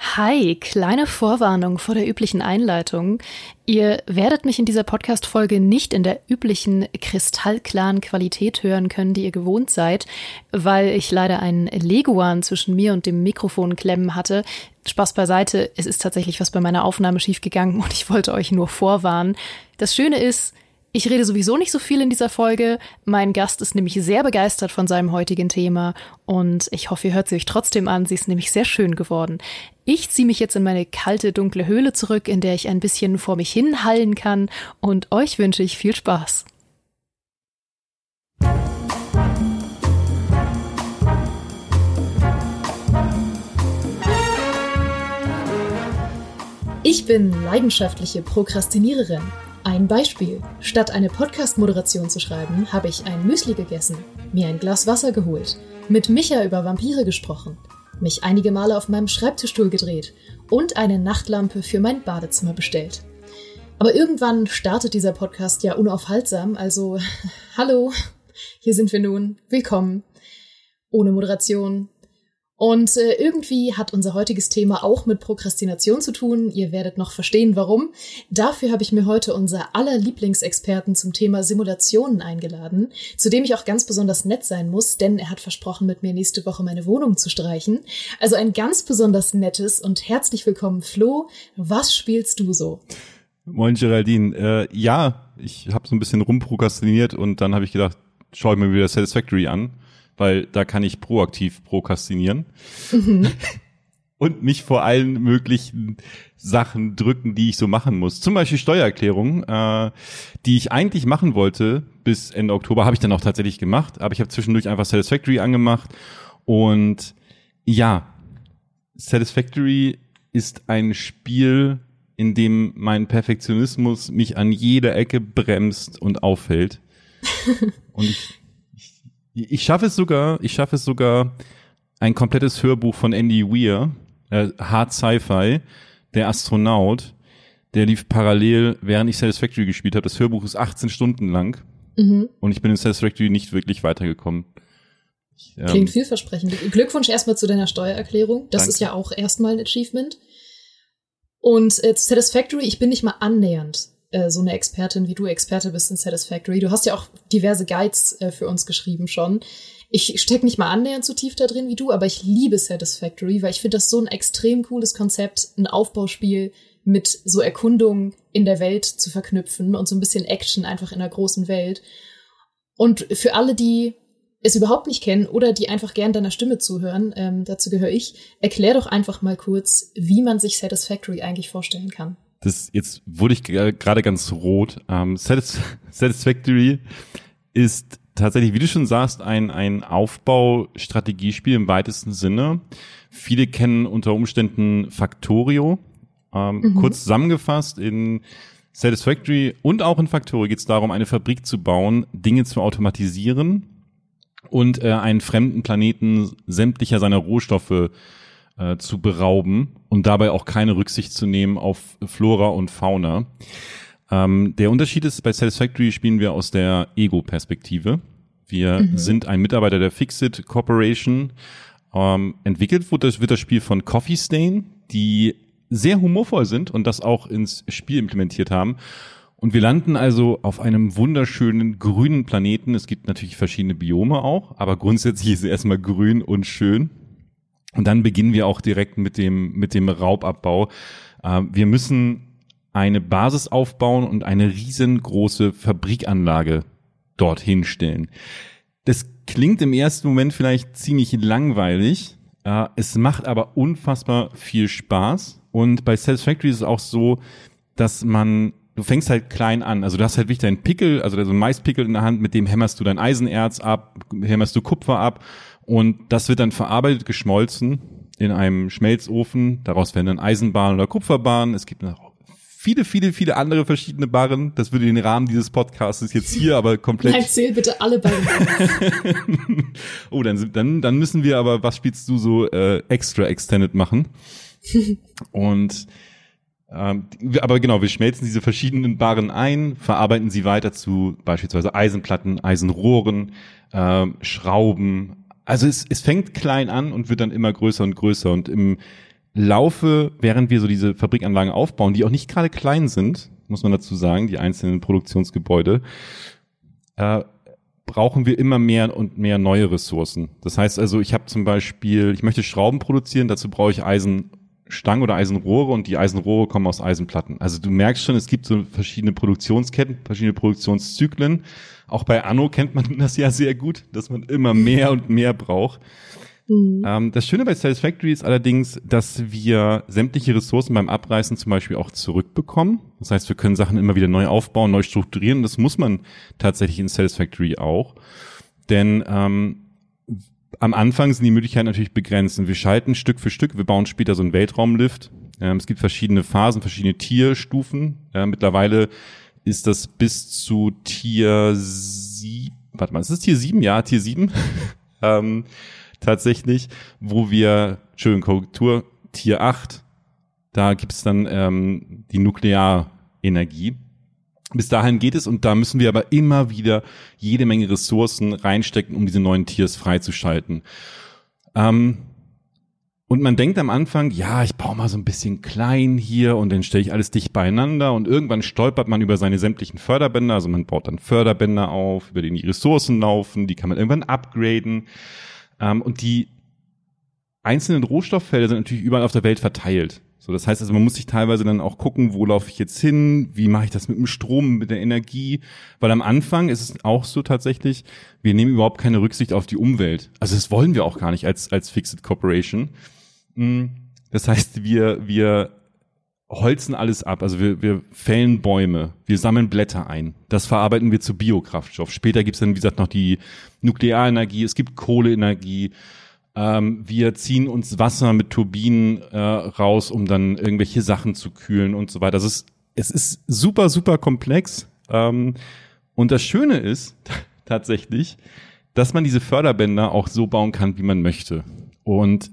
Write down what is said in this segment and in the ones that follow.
Hi, kleine Vorwarnung vor der üblichen Einleitung. Ihr werdet mich in dieser Podcast-Folge nicht in der üblichen kristallklaren Qualität hören können, die ihr gewohnt seid, weil ich leider einen Leguan zwischen mir und dem Mikrofon klemmen hatte. Spaß beiseite, es ist tatsächlich was bei meiner Aufnahme schiefgegangen und ich wollte euch nur vorwarnen. Das Schöne ist, ich rede sowieso nicht so viel in dieser Folge. Mein Gast ist nämlich sehr begeistert von seinem heutigen Thema und ich hoffe, ihr hört sie euch trotzdem an. Sie ist nämlich sehr schön geworden. Ich ziehe mich jetzt in meine kalte, dunkle Höhle zurück, in der ich ein bisschen vor mich hin hallen kann und euch wünsche ich viel Spaß. Ich bin leidenschaftliche Prokrastiniererin. Ein Beispiel. Statt eine Podcast-Moderation zu schreiben, habe ich ein Müsli gegessen, mir ein Glas Wasser geholt, mit Micha über Vampire gesprochen, mich einige Male auf meinem Schreibtischstuhl gedreht und eine Nachtlampe für mein Badezimmer bestellt. Aber irgendwann startet dieser Podcast ja unaufhaltsam, also hallo, hier sind wir nun, willkommen. Ohne Moderation, und äh, irgendwie hat unser heutiges Thema auch mit Prokrastination zu tun. Ihr werdet noch verstehen, warum. Dafür habe ich mir heute unser aller Lieblingsexperten zum Thema Simulationen eingeladen, zu dem ich auch ganz besonders nett sein muss, denn er hat versprochen, mit mir nächste Woche meine Wohnung zu streichen. Also ein ganz besonders nettes und herzlich willkommen, Flo. Was spielst du so? Moin Geraldine. Äh, ja, ich habe so ein bisschen rumprokrastiniert und dann habe ich gedacht, schau ich mir wieder Satisfactory an weil da kann ich proaktiv prokrastinieren. Mhm. und mich vor allen möglichen Sachen drücken, die ich so machen muss. Zum Beispiel Steuererklärungen, äh, die ich eigentlich machen wollte bis Ende Oktober, habe ich dann auch tatsächlich gemacht, aber ich habe zwischendurch einfach Satisfactory angemacht und ja, Satisfactory ist ein Spiel, in dem mein Perfektionismus mich an jeder Ecke bremst und auffällt. und ich ich schaffe es sogar, ich schaffe es sogar, ein komplettes Hörbuch von Andy Weir, äh, Hard Sci-Fi, der Astronaut, der lief parallel, während ich Satisfactory gespielt habe. Das Hörbuch ist 18 Stunden lang mhm. und ich bin in Satisfactory nicht wirklich weitergekommen. ähm, Klingt vielversprechend. Glückwunsch erstmal zu deiner Steuererklärung. Das danke. ist ja auch erstmal ein Achievement. Und äh, Satisfactory, ich bin nicht mal annähernd äh, so eine Expertin wie du Experte bist in Satisfactory. Du hast ja auch diverse Guides äh, für uns geschrieben schon. Ich stecke nicht mal annähernd so tief da drin wie du, aber ich liebe Satisfactory, weil ich finde das so ein extrem cooles Konzept, ein Aufbauspiel mit so Erkundungen in der Welt zu verknüpfen und so ein bisschen Action einfach in der großen Welt. Und für alle, die es überhaupt nicht kennen oder die einfach gern deiner Stimme zuhören, ähm, dazu gehöre ich, erklär doch einfach mal kurz, wie man sich Satisfactory eigentlich vorstellen kann das jetzt wurde ich gerade ganz rot. Ähm, Satis Satisfactory ist tatsächlich, wie du schon sagst, ein, ein Aufbaustrategiespiel im weitesten Sinne. Viele kennen unter Umständen Factorio. Ähm, mhm. Kurz zusammengefasst, in Satisfactory und auch in Factorio geht es darum, eine Fabrik zu bauen, Dinge zu automatisieren und äh, einen fremden Planeten sämtlicher seiner Rohstoffe äh, zu berauben und dabei auch keine Rücksicht zu nehmen auf Flora und Fauna. Ähm, der Unterschied ist, bei Satisfactory spielen wir aus der Ego-Perspektive. Wir mhm. sind ein Mitarbeiter der Fixit Corporation. Ähm, entwickelt wird das, wird das Spiel von Coffee Stain, die sehr humorvoll sind und das auch ins Spiel implementiert haben. Und wir landen also auf einem wunderschönen grünen Planeten. Es gibt natürlich verschiedene Biome auch, aber grundsätzlich ist es erstmal grün und schön. Und dann beginnen wir auch direkt mit dem, mit dem Raubabbau. Äh, wir müssen eine Basis aufbauen und eine riesengroße Fabrikanlage dorthin stellen. Das klingt im ersten Moment vielleicht ziemlich langweilig. Äh, es macht aber unfassbar viel Spaß. Und bei Satisfactory ist es auch so, dass man du fängst halt klein an. Also du hast halt wirklich deinen Pickel, also so ein Maispickel in der Hand, mit dem hämmerst du dein Eisenerz ab, hämmerst du Kupfer ab und das wird dann verarbeitet, geschmolzen in einem Schmelzofen. Daraus werden dann Eisenbahnen oder Kupferbahnen. Es gibt noch viele, viele, viele andere verschiedene Barren. Das würde den Rahmen dieses Podcasts jetzt hier aber komplett. Erzähl bitte alle Barren. oh, dann, dann, dann müssen wir aber, was spielst du so äh, extra extended machen? Und ähm, aber genau, wir schmelzen diese verschiedenen Barren ein, verarbeiten sie weiter zu beispielsweise Eisenplatten, Eisenrohren, äh, Schrauben, also es, es fängt klein an und wird dann immer größer und größer und im laufe, während wir so diese Fabrikanlagen aufbauen, die auch nicht gerade klein sind, muss man dazu sagen, die einzelnen Produktionsgebäude, äh, brauchen wir immer mehr und mehr neue Ressourcen. Das heißt also, ich habe zum Beispiel, ich möchte Schrauben produzieren, dazu brauche ich Eisenstangen oder Eisenrohre und die Eisenrohre kommen aus Eisenplatten. Also du merkst schon, es gibt so verschiedene Produktionsketten, verschiedene Produktionszyklen. Auch bei Anno kennt man das ja sehr gut, dass man immer mehr und mehr braucht. Mhm. Ähm, das Schöne bei Satisfactory ist allerdings, dass wir sämtliche Ressourcen beim Abreißen zum Beispiel auch zurückbekommen. Das heißt, wir können Sachen immer wieder neu aufbauen, neu strukturieren. Das muss man tatsächlich in Satisfactory auch. Denn ähm, am Anfang sind die Möglichkeiten natürlich begrenzt. wir schalten Stück für Stück. Wir bauen später so einen Weltraumlift. Ähm, es gibt verschiedene Phasen, verschiedene Tierstufen. Äh, mittlerweile ist das bis zu Tier sieben. Warte mal, ist das Tier sieben? Ja, Tier sieben. ähm, tatsächlich, wo wir, schön Korrektur, Tier 8, da gibt's dann ähm, die Nuklearenergie. Bis dahin geht es und da müssen wir aber immer wieder jede Menge Ressourcen reinstecken, um diese neuen Tiers freizuschalten. Ähm, und man denkt am Anfang, ja, ich baue mal so ein bisschen klein hier und dann stelle ich alles dicht beieinander und irgendwann stolpert man über seine sämtlichen Förderbänder. Also man baut dann Förderbänder auf, über denen die Ressourcen laufen, die kann man irgendwann upgraden. Ähm, und die einzelnen Rohstofffelder sind natürlich überall auf der Welt verteilt. So, das heißt also, man muss sich teilweise dann auch gucken, wo laufe ich jetzt hin, wie mache ich das mit dem Strom, mit der Energie, weil am Anfang ist es auch so tatsächlich, wir nehmen überhaupt keine Rücksicht auf die Umwelt. Also das wollen wir auch gar nicht als als Fixed Corporation. Mm, das heißt, wir wir holzen alles ab. Also wir, wir fällen Bäume, wir sammeln Blätter ein. Das verarbeiten wir zu Biokraftstoff. Später gibt's dann, wie gesagt, noch die Nuklearenergie, es gibt Kohleenergie. Ähm, wir ziehen uns Wasser mit Turbinen äh, raus, um dann irgendwelche Sachen zu kühlen und so weiter. Das ist, es ist super, super komplex. Ähm, und das Schöne ist tatsächlich, dass man diese Förderbänder auch so bauen kann, wie man möchte. Und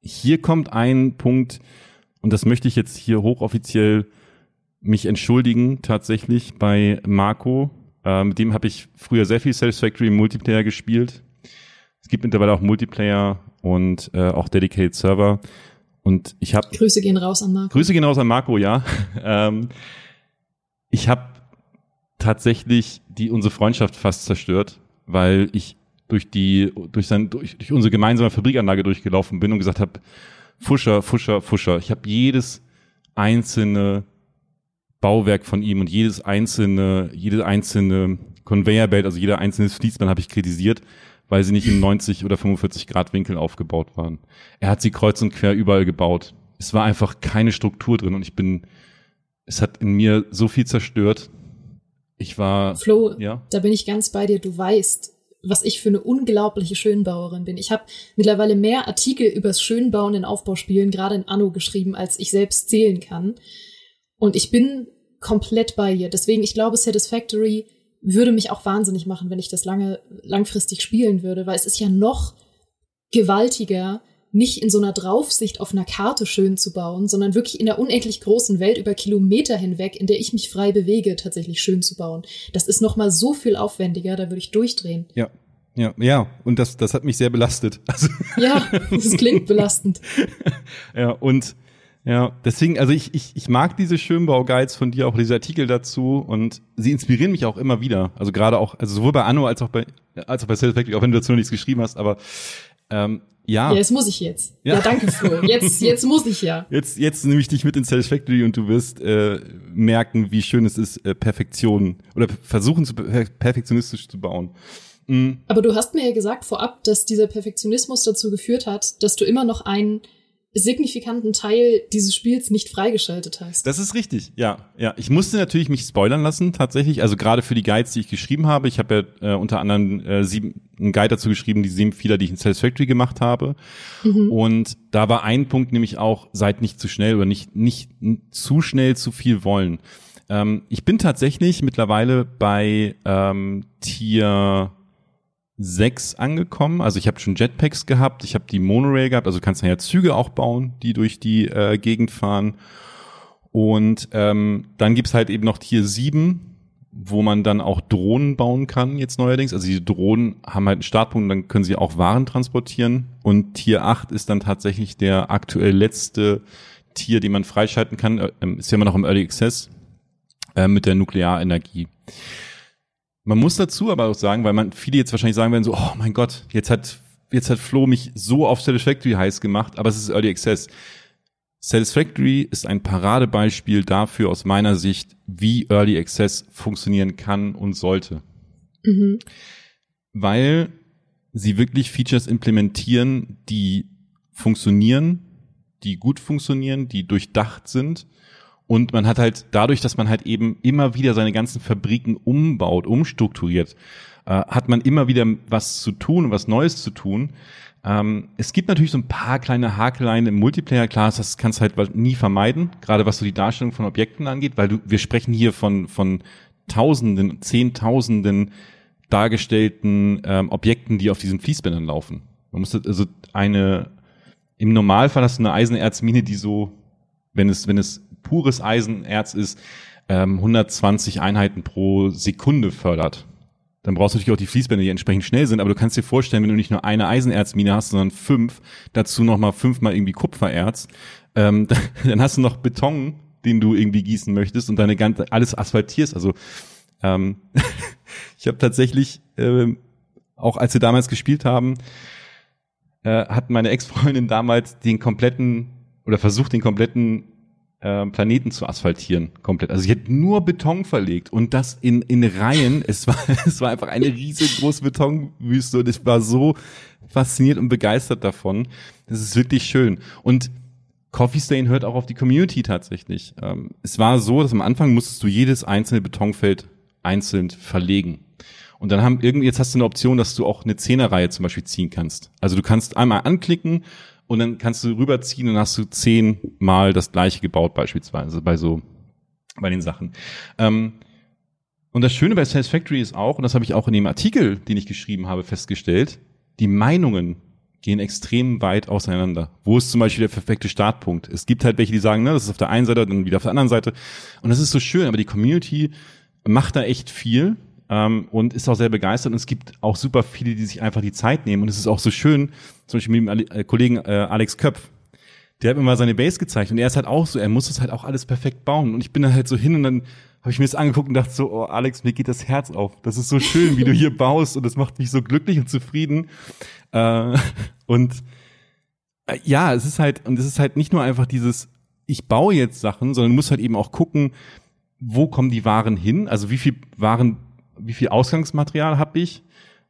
hier kommt ein Punkt, und das möchte ich jetzt hier hochoffiziell mich entschuldigen, tatsächlich bei Marco. Äh, mit dem habe ich früher sehr viel Satisfactory Multiplayer gespielt. Es gibt mittlerweile auch Multiplayer und äh, auch Dedicated Server. Und ich habe Grüße gehen raus an Marco. Grüße gehen raus an Marco, ja. ähm, ich habe tatsächlich die unsere Freundschaft fast zerstört, weil ich durch die durch sein durch, durch unsere gemeinsame Fabrikanlage durchgelaufen bin und gesagt habe, Fuscher, Fuscher, Fuscher. Ich habe jedes einzelne Bauwerk von ihm und jedes einzelne, jede einzelne Conveyor Belt, also jeder einzelne Fließband habe ich kritisiert, weil sie nicht in 90 oder 45 Grad Winkel aufgebaut waren. Er hat sie kreuz und quer überall gebaut. Es war einfach keine Struktur drin und ich bin, es hat in mir so viel zerstört. Ich war, Flo, ja? da bin ich ganz bei dir. Du weißt, was ich für eine unglaubliche Schönbauerin bin. Ich habe mittlerweile mehr Artikel übers Schönbauen in Aufbauspielen, gerade in Anno, geschrieben, als ich selbst zählen kann. Und ich bin komplett bei ihr. Deswegen, ich glaube, Satisfactory würde mich auch wahnsinnig machen, wenn ich das lange, langfristig spielen würde, weil es ist ja noch gewaltiger, nicht in so einer Draufsicht auf einer Karte schön zu bauen, sondern wirklich in der unendlich großen Welt über Kilometer hinweg, in der ich mich frei bewege, tatsächlich schön zu bauen. Das ist noch mal so viel aufwendiger, da würde ich durchdrehen. Ja. Ja, ja, und das, das hat mich sehr belastet. Also ja, das klingt belastend. ja, und ja, deswegen, also ich, ich, ich mag diese Schönbau-Guides von dir, auch diese Artikel dazu und sie inspirieren mich auch immer wieder. Also gerade auch, also sowohl bei Anno als auch bei, als auch bei Satisfactory, auch wenn du dazu noch nichts geschrieben hast, aber ähm, ja. Ja, jetzt muss ich jetzt. Ja, ja danke, Flo. Jetzt, jetzt muss ich ja. Jetzt, jetzt nehme ich dich mit in Satisfactory und du wirst äh, merken, wie schön es ist, äh, Perfektion oder versuchen, zu perfektionistisch zu bauen. Mhm. Aber du hast mir ja gesagt vorab, dass dieser Perfektionismus dazu geführt hat, dass du immer noch einen signifikanten Teil dieses Spiels nicht freigeschaltet hast. Das ist richtig, ja. Ja, ich musste natürlich mich spoilern lassen tatsächlich, also gerade für die Guides, die ich geschrieben habe. Ich habe ja äh, unter anderem äh, sieben, einen Guide dazu geschrieben, die sieben Fehler, die ich in Satisfactory gemacht habe. Mhm. Und da war ein Punkt nämlich auch, seid nicht zu schnell oder nicht, nicht zu schnell zu viel wollen. Ähm, ich bin tatsächlich mittlerweile bei ähm, Tier 6 angekommen. Also ich habe schon Jetpacks gehabt, ich habe die Monorail gehabt, also du kannst ja Züge auch bauen, die durch die äh, Gegend fahren. Und ähm, dann gibt's halt eben noch Tier 7, wo man dann auch Drohnen bauen kann jetzt neuerdings. Also die Drohnen haben halt einen Startpunkt, dann können sie auch Waren transportieren. Und Tier 8 ist dann tatsächlich der aktuell letzte Tier, den man freischalten kann. Äh, ähm, ist ja immer noch im Early Access äh, mit der Nuklearenergie. Man muss dazu aber auch sagen, weil man viele jetzt wahrscheinlich sagen werden so, oh mein Gott, jetzt hat jetzt hat Flo mich so auf Satisfactory heiß gemacht, aber es ist Early Access. Satisfactory ist ein Paradebeispiel dafür aus meiner Sicht, wie Early Access funktionieren kann und sollte. Mhm. Weil sie wirklich Features implementieren, die funktionieren, die gut funktionieren, die durchdacht sind. Und man hat halt dadurch, dass man halt eben immer wieder seine ganzen Fabriken umbaut, umstrukturiert, äh, hat man immer wieder was zu tun, was Neues zu tun. Ähm, es gibt natürlich so ein paar kleine Hakeleien im Multiplayer, klar, das kannst du halt nie vermeiden, gerade was so die Darstellung von Objekten angeht, weil du, wir sprechen hier von, von Tausenden, Zehntausenden dargestellten ähm, Objekten, die auf diesen Fließbändern laufen. Man muss also eine, im Normalfall hast du eine Eisenerzmine, die so, wenn es, wenn es pures Eisenerz ist, ähm, 120 Einheiten pro Sekunde fördert dann brauchst du natürlich auch die Fließbänder, die entsprechend schnell sind, aber du kannst dir vorstellen, wenn du nicht nur eine Eisenerzmine hast, sondern fünf, dazu nochmal fünfmal irgendwie Kupfererz, ähm, dann hast du noch Beton, den du irgendwie gießen möchtest und deine ganze, alles asphaltierst. Also ähm, ich habe tatsächlich, äh, auch als wir damals gespielt haben, äh, hat meine Ex-Freundin damals den kompletten oder versucht, den kompletten äh, Planeten zu asphaltieren, komplett. Also sie hat nur Beton verlegt und das in, in Reihen. Es war, es war einfach eine riesengroße Betonwüste und ich war so fasziniert und begeistert davon. Das ist wirklich schön. Und Coffee Stain hört auch auf die Community tatsächlich. Ähm, es war so, dass am Anfang musstest du jedes einzelne Betonfeld einzeln verlegen. Und dann haben irgendwie, jetzt hast du eine Option, dass du auch eine Zehnerreihe zum Beispiel ziehen kannst. Also du kannst einmal anklicken und dann kannst du rüberziehen und hast du zehnmal das gleiche gebaut beispielsweise bei so bei den Sachen. Ähm, und das Schöne bei Satisfactory ist auch, und das habe ich auch in dem Artikel, den ich geschrieben habe, festgestellt, die Meinungen gehen extrem weit auseinander. Wo ist zum Beispiel der perfekte Startpunkt? Es gibt halt welche, die sagen, ne, das ist auf der einen Seite, dann wieder auf der anderen Seite. Und das ist so schön, aber die Community macht da echt viel ähm, und ist auch sehr begeistert. Und es gibt auch super viele, die sich einfach die Zeit nehmen. Und es ist auch so schön, zum Beispiel mit dem äh, Kollegen äh, Alex Köpf, der hat mir mal seine Base gezeigt und er ist halt auch so, er muss das halt auch alles perfekt bauen. Und ich bin dann halt so hin und dann habe ich mir das angeguckt und dachte so, oh Alex, mir geht das Herz auf. Das ist so schön, wie du hier baust und das macht mich so glücklich und zufrieden. Äh, und äh, ja, es ist halt, und es ist halt nicht nur einfach dieses, ich baue jetzt Sachen, sondern du musst halt eben auch gucken, wo kommen die Waren hin? Also wie viel Waren wie viel Ausgangsmaterial habe ich,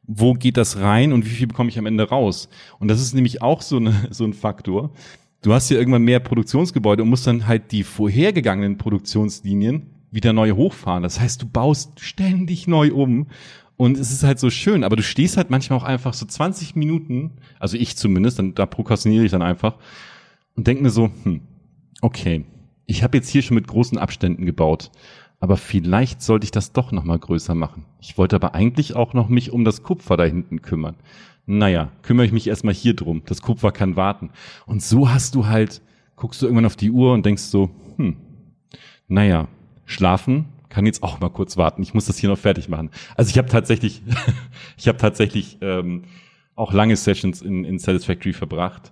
wo geht das rein und wie viel bekomme ich am Ende raus. Und das ist nämlich auch so, eine, so ein Faktor. Du hast ja irgendwann mehr Produktionsgebäude und musst dann halt die vorhergegangenen Produktionslinien wieder neu hochfahren. Das heißt, du baust ständig neu um und es ist halt so schön, aber du stehst halt manchmal auch einfach so 20 Minuten, also ich zumindest, dann, da prokrastiniere ich dann einfach und denke mir so, hm, okay, ich habe jetzt hier schon mit großen Abständen gebaut aber vielleicht sollte ich das doch noch mal größer machen. Ich wollte aber eigentlich auch noch mich um das Kupfer da hinten kümmern. Naja, kümmere ich mich erstmal hier drum. Das Kupfer kann warten. Und so hast du halt, guckst du irgendwann auf die Uhr und denkst so, hm, naja, schlafen kann jetzt auch mal kurz warten. Ich muss das hier noch fertig machen. Also ich habe tatsächlich, ich habe tatsächlich ähm, auch lange Sessions in, in Satisfactory verbracht.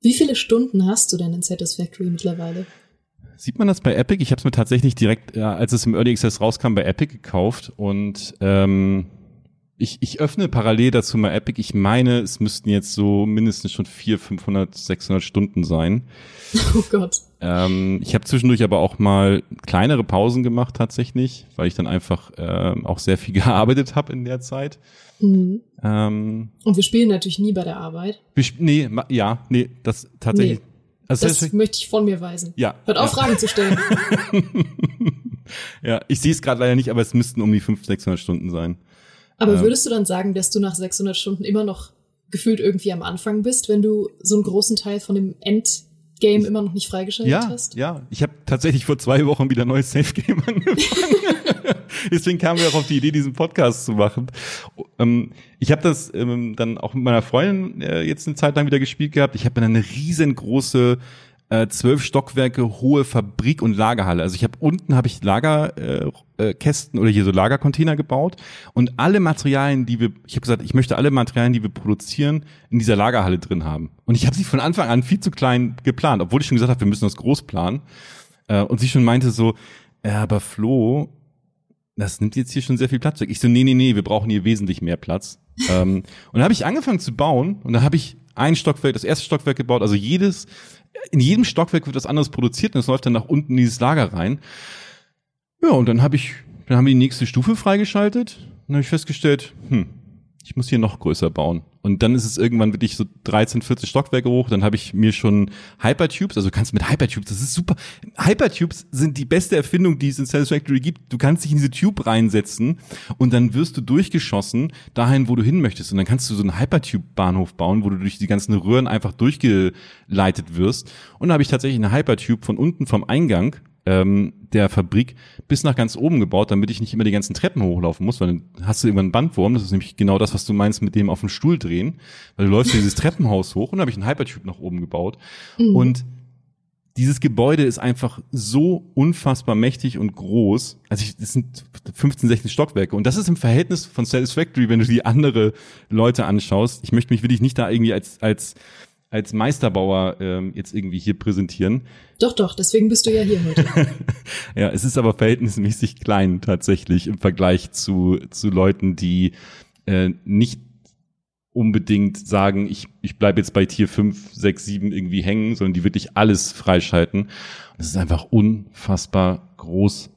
Wie viele Stunden hast du denn in Satisfactory mittlerweile? Sieht man das bei Epic? Ich habe es mir tatsächlich direkt, als es im Early Access rauskam, bei Epic gekauft und ähm, ich, ich öffne parallel dazu mal Epic. Ich meine, es müssten jetzt so mindestens schon 400, 500, 600 Stunden sein. Oh Gott. Ähm, ich habe zwischendurch aber auch mal kleinere Pausen gemacht tatsächlich, weil ich dann einfach äh, auch sehr viel gearbeitet habe in der Zeit. Mhm. Ähm, Und wir spielen natürlich nie bei der Arbeit. Wir, nee, ja, nee, das tatsächlich. Nee. Also das, das möchte ich von mir weisen. Ja. Hört auf, ja. Fragen zu stellen. ja, ich sehe es gerade leider nicht, aber es müssten um die 500, 600 Stunden sein. Aber ähm. würdest du dann sagen, dass du nach 600 Stunden immer noch gefühlt irgendwie am Anfang bist, wenn du so einen großen Teil von dem Endgame immer noch nicht freigeschaltet ja, hast? Ja, ich habe tatsächlich vor zwei Wochen wieder neues Safe Game angefangen. Deswegen kamen wir auch auf die Idee, diesen Podcast zu machen. Ähm, ich habe das ähm, dann auch mit meiner Freundin äh, jetzt eine Zeit lang wieder gespielt gehabt. Ich habe mir eine riesengroße äh, zwölf Stockwerke hohe Fabrik und Lagerhalle. Also ich habe unten habe ich Lagerkästen äh, äh, oder hier so Lagercontainer gebaut und alle Materialien, die wir, ich habe gesagt, ich möchte alle Materialien, die wir produzieren, in dieser Lagerhalle drin haben. Und ich habe sie von Anfang an viel zu klein geplant, obwohl ich schon gesagt habe, wir müssen das groß planen. Äh, und sie schon meinte so, ja, aber Flo, das nimmt jetzt hier schon sehr viel Platz weg. Ich so, nee, nee, nee, wir brauchen hier wesentlich mehr Platz. ähm, und dann habe ich angefangen zu bauen und dann habe ich ein Stockwerk, das erste Stockwerk gebaut, also jedes, in jedem Stockwerk wird was anderes produziert und es läuft dann nach unten in dieses Lager rein. Ja, und dann habe ich, dann haben wir die nächste Stufe freigeschaltet und dann habe ich festgestellt, hm, ich muss hier noch größer bauen. Und dann ist es irgendwann wirklich so 13, 14 Stockwerke hoch. Dann habe ich mir schon Hypertubes, also kannst mit Hypertubes, das ist super. Hypertubes sind die beste Erfindung, die es in Satisfactory gibt. Du kannst dich in diese Tube reinsetzen und dann wirst du durchgeschossen dahin, wo du hin möchtest. Und dann kannst du so einen Hypertube-Bahnhof bauen, wo du durch die ganzen Röhren einfach durchgeleitet wirst. Und da habe ich tatsächlich eine Hypertube von unten vom Eingang ähm, der Fabrik bis nach ganz oben gebaut, damit ich nicht immer die ganzen Treppen hochlaufen muss, weil dann hast du irgendwann einen Bandwurm. Das ist nämlich genau das, was du meinst mit dem auf dem Stuhl drehen, weil du läufst dieses Treppenhaus hoch und habe ich einen Hypertube nach oben gebaut. Mhm. Und dieses Gebäude ist einfach so unfassbar mächtig und groß. Also ich, das sind 15, 16 Stockwerke. Und das ist im Verhältnis von Satisfactory, wenn du die andere Leute anschaust. Ich möchte mich wirklich nicht da irgendwie als, als als Meisterbauer ähm, jetzt irgendwie hier präsentieren. Doch, doch, deswegen bist du ja hier heute. ja, es ist aber verhältnismäßig klein tatsächlich im Vergleich zu, zu Leuten, die äh, nicht unbedingt sagen, ich, ich bleibe jetzt bei Tier 5, 6, 7 irgendwie hängen, sondern die wirklich alles freischalten. es ist einfach unfassbar groß,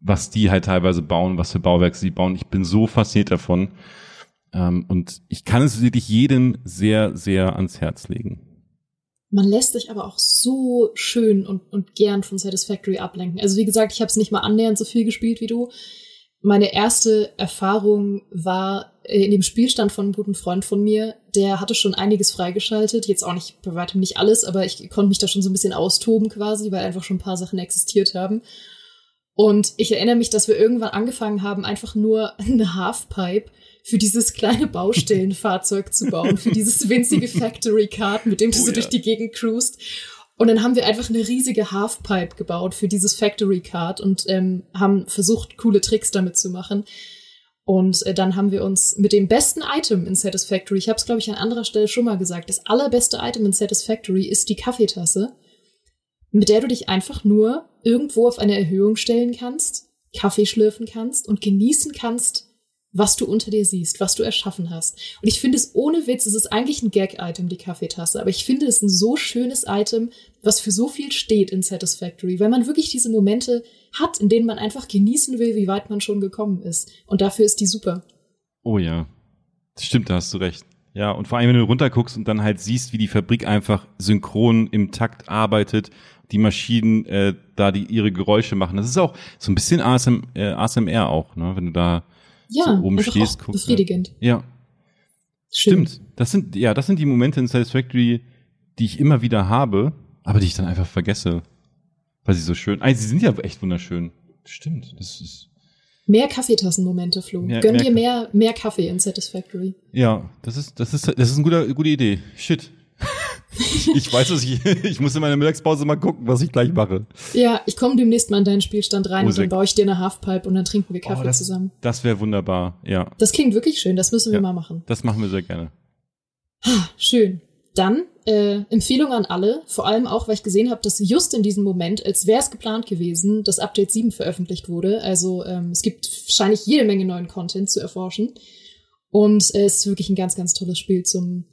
was die halt teilweise bauen, was für Bauwerke sie bauen. Ich bin so fasziniert davon. Ähm, und ich kann es wirklich jedem sehr, sehr ans Herz legen. Man lässt sich aber auch so schön und, und gern von Satisfactory ablenken. Also wie gesagt, ich habe es nicht mal annähernd so viel gespielt wie du. Meine erste Erfahrung war äh, in dem Spielstand von einem guten Freund von mir. Der hatte schon einiges freigeschaltet. Jetzt auch nicht bei weitem nicht alles, aber ich konnte mich da schon so ein bisschen austoben quasi, weil einfach schon ein paar Sachen existiert haben. Und ich erinnere mich, dass wir irgendwann angefangen haben, einfach nur eine Halfpipe für dieses kleine Baustellenfahrzeug zu bauen, für dieses winzige Factory Card, mit dem du oh, so ja. durch die Gegend cruist. Und dann haben wir einfach eine riesige Halfpipe gebaut für dieses Factory Card und ähm, haben versucht, coole Tricks damit zu machen. Und äh, dann haben wir uns mit dem besten Item in Satisfactory, ich habe es glaube ich an anderer Stelle schon mal gesagt, das allerbeste Item in Satisfactory ist die Kaffeetasse, mit der du dich einfach nur irgendwo auf eine Erhöhung stellen kannst, Kaffee schlürfen kannst und genießen kannst, was du unter dir siehst, was du erschaffen hast. Und ich finde es ohne Witz, es ist eigentlich ein Gag-Item, die Kaffeetasse, aber ich finde es ein so schönes Item, was für so viel steht in Satisfactory, weil man wirklich diese Momente hat, in denen man einfach genießen will, wie weit man schon gekommen ist. Und dafür ist die super. Oh ja. Stimmt, da hast du recht. Ja, und vor allem, wenn du runterguckst und dann halt siehst, wie die Fabrik einfach synchron im Takt arbeitet, die Maschinen äh, da die ihre Geräusche machen. Das ist auch so ein bisschen ASM, äh, ASMR auch, ne? Wenn du da ja, so oben stehst, guckst. Befriedigend. Ja. Schön. Stimmt. Das sind, ja, das sind die Momente in Satisfactory, die ich immer wieder habe, aber die ich dann einfach vergesse. Weil sie so schön, also sie sind ja echt wunderschön. Stimmt. Das ist. Mehr Kaffeetassenmomente, Flo. Mehr, Gönn mehr dir mehr, mehr Kaffee in Satisfactory. Ja, das ist, das ist, das ist eine gute, gute Idee. Shit ich weiß, was ich, ich muss in meiner Mittagspause mal gucken, was ich gleich mache. Ja, ich komme demnächst mal in deinen Spielstand rein oh, und dann baue ich dir eine Halfpipe und dann trinken wir Kaffee oh, das, zusammen. Das wäre wunderbar, ja. Das klingt wirklich schön, das müssen wir ja, mal machen. Das machen wir sehr gerne. Schön. Dann äh, Empfehlung an alle, vor allem auch, weil ich gesehen habe, dass just in diesem Moment, als wäre es geplant gewesen, das Update 7 veröffentlicht wurde. Also ähm, es gibt wahrscheinlich jede Menge neuen Content zu erforschen. Und äh, es ist wirklich ein ganz, ganz tolles Spiel zum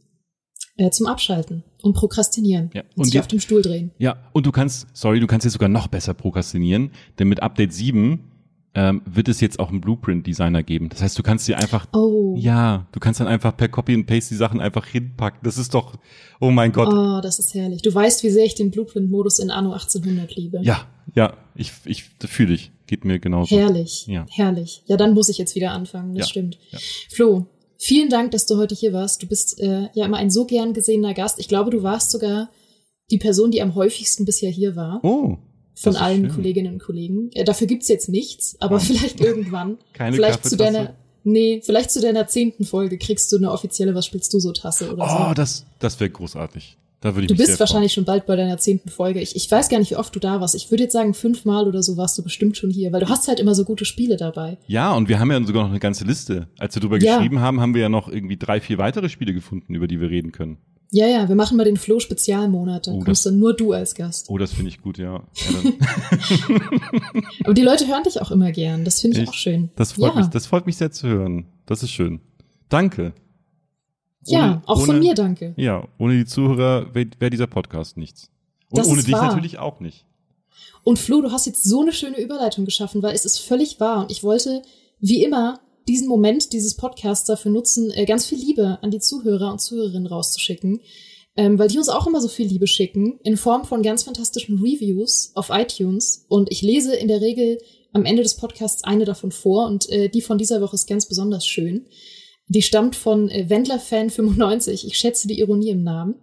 äh, zum Abschalten und Prokrastinieren ja. und, und sich auf dem Stuhl drehen. Ja, und du kannst, sorry, du kannst jetzt sogar noch besser prokrastinieren, denn mit Update 7 ähm, wird es jetzt auch einen Blueprint-Designer geben. Das heißt, du kannst dir einfach, oh. ja, du kannst dann einfach per Copy and Paste die Sachen einfach hinpacken. Das ist doch, oh mein Gott. Oh, das ist herrlich. Du weißt, wie sehr ich den Blueprint-Modus in Anno 1800 liebe. Ja, ja, ich, ich fühle dich. Geht mir genauso. Herrlich, ja. herrlich. Ja, dann muss ich jetzt wieder anfangen, das ja. stimmt. Ja. Flo, Vielen Dank, dass du heute hier warst. Du bist äh, ja immer ein so gern gesehener Gast. Ich glaube, du warst sogar die Person, die am häufigsten bisher hier war. Oh. Von allen schön. Kolleginnen und Kollegen. Äh, dafür gibt's jetzt nichts, aber vielleicht irgendwann. Keine vielleicht zu deiner Nee, vielleicht zu deiner zehnten Folge kriegst du eine offizielle Was spielst du so Tasse oder oh, so. Oh, das, das wäre großartig. Da würde ich Du bist wahrscheinlich schon bald bei deiner zehnten Folge. Ich, ich weiß gar nicht, wie oft du da warst. Ich würde jetzt sagen, fünfmal oder so warst du bestimmt schon hier, weil du hast halt immer so gute Spiele dabei. Freuen. Ja, und wir haben ja sogar noch eine ganze Liste. Als wir drüber Ja. geschrieben haben, haben wir ja noch irgendwie drei, vier weitere Spiele gefunden, über die wir reden können. Ja, ja, wir machen mal den Flo-Spezialmonat. Da Oh, kommst dann nur du als Gast. Oh, das finde ich gut, ja. ja dann, Aber die Leute hören dich auch immer gern. Das finde ich Echt? auch schön. das, freut ja. mich, das freut mich sehr zu hören. Das ist schön. Danke. Ja, Ohne- auch von ohne- mir danke. Ja, ohne die Zuhörer wäre wär dieser Podcast nichts. Und Das ohne dich wahr. natürlich auch nicht. Und Flo, du hast jetzt so eine schöne Überleitung geschaffen, weil es ist völlig wahr. Und ich wollte, wie immer, diesen Moment dieses Podcasts dafür nutzen, äh, ganz viel Liebe an die Zuhörer und Zuhörerinnen rauszuschicken. Ähm, weil die uns auch immer so viel Liebe schicken, in Form von ganz fantastischen Reviews auf iTunes. Und ich lese in der Regel am Ende des Podcasts eine davon vor. Und äh, die von dieser Woche ist ganz besonders schön. Die stammt von äh, Wendlerfan95. Ich schätze die Ironie im Namen.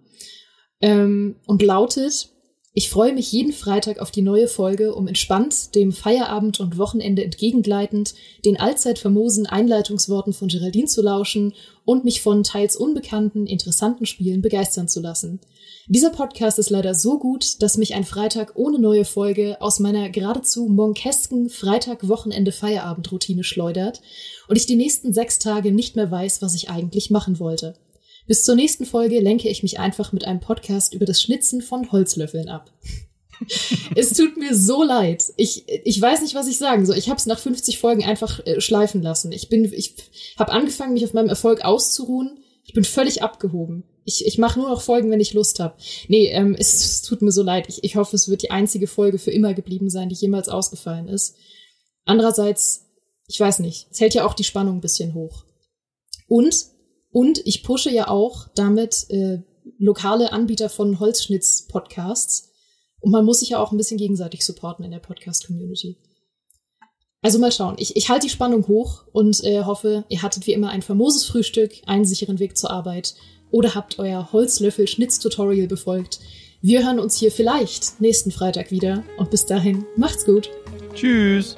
Ähm, und lautet, ich freue mich jeden Freitag auf die neue Folge, um entspannt, dem Feierabend und Wochenende entgegengleitend, den allzeit famosen Einleitungsworten von Geraldine zu lauschen und mich von teils unbekannten, interessanten Spielen begeistern zu lassen. Dieser Podcast ist leider so gut, dass mich ein Freitag ohne neue Folge aus meiner geradezu monkesken Freitag-Wochenende-Feierabend-Routine schleudert und ich die nächsten sechs Tage nicht mehr weiß, was ich eigentlich machen wollte. Bis zur nächsten Folge lenke ich mich einfach mit einem Podcast über das Schnitzen von Holzlöffeln ab. es tut mir so leid. Ich, ich weiß nicht, was ich sagen soll. Ich habe es nach 50 Folgen einfach äh, schleifen lassen. Ich bin, ich habe angefangen, mich auf meinem Erfolg auszuruhen. Ich bin völlig abgehoben. Ich, ich mache nur noch Folgen, wenn ich Lust habe. Nee, ähm, es, es tut mir so leid. Ich, ich hoffe, es wird die einzige Folge für immer geblieben sein, die jemals ausgefallen ist. Andererseits, ich weiß nicht, es hält ja auch die Spannung ein bisschen hoch. Und und ich pushe ja auch damit äh, lokale Anbieter von Holzschnitz-Podcasts. Und man muss sich ja auch ein bisschen gegenseitig supporten in der Podcast-Community. Also mal schauen. Ich, ich halte die Spannung hoch und äh, hoffe, ihr hattet wie immer ein famoses Frühstück, einen sicheren Weg zur Arbeit oder habt euer Holzlöffel-Schnitz-Tutorial befolgt. Wir hören uns hier vielleicht nächsten Freitag wieder und bis dahin macht's gut. Tschüss.